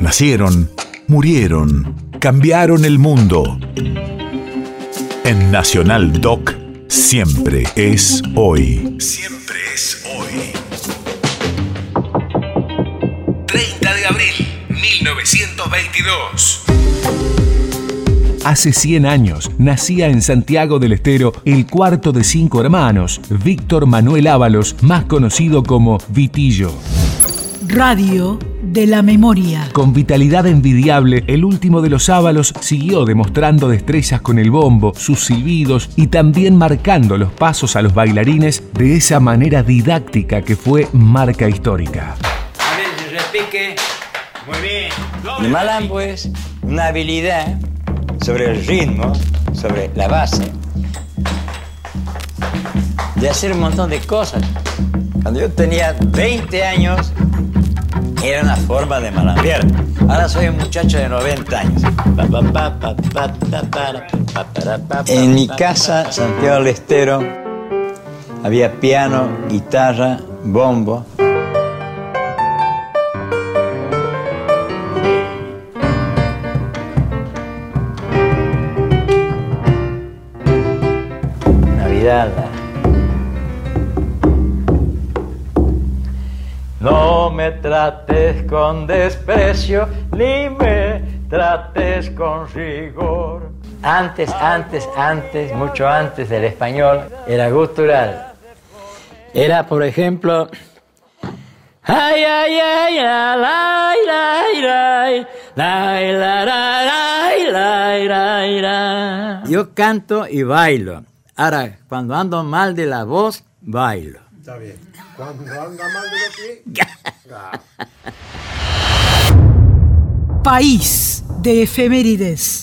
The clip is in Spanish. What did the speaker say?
Nacieron, murieron, cambiaron el mundo. En Nacional Doc, siempre es hoy. Siempre es hoy. 30 de abril, 1922. Hace 100 años nacía en Santiago del Estero el cuarto de cinco hermanos, Víctor Manuel Ábalos, más conocido como Vitillo. Radio de la memoria. Con vitalidad envidiable, el último de los Ábalos siguió demostrando destrezas con el bombo, sus silbidos y también marcando los pasos a los bailarines de esa manera didáctica que fue marca histórica. repique. Muy bien. El malambo es una habilidad sobre el ritmo, sobre la base, de hacer un montón de cosas. Cuando yo tenía 20 años, era una forma de malambiar. Ahora soy un muchacho de 90 años. En mi casa, Santiago del Estero, había piano, guitarra, bombo. Navidad. No me trates con desprecio, ni me trates con rigor. Antes, antes, antes, mucho antes del español, era gutural. Era, por ejemplo, Ay, ay, ay, ay, ay, ay, ay, ay. Yo canto y bailo. Ahora, cuando ando mal de la voz, bailo. Está bien. Cuando anda mal de los pies. País de efemérides.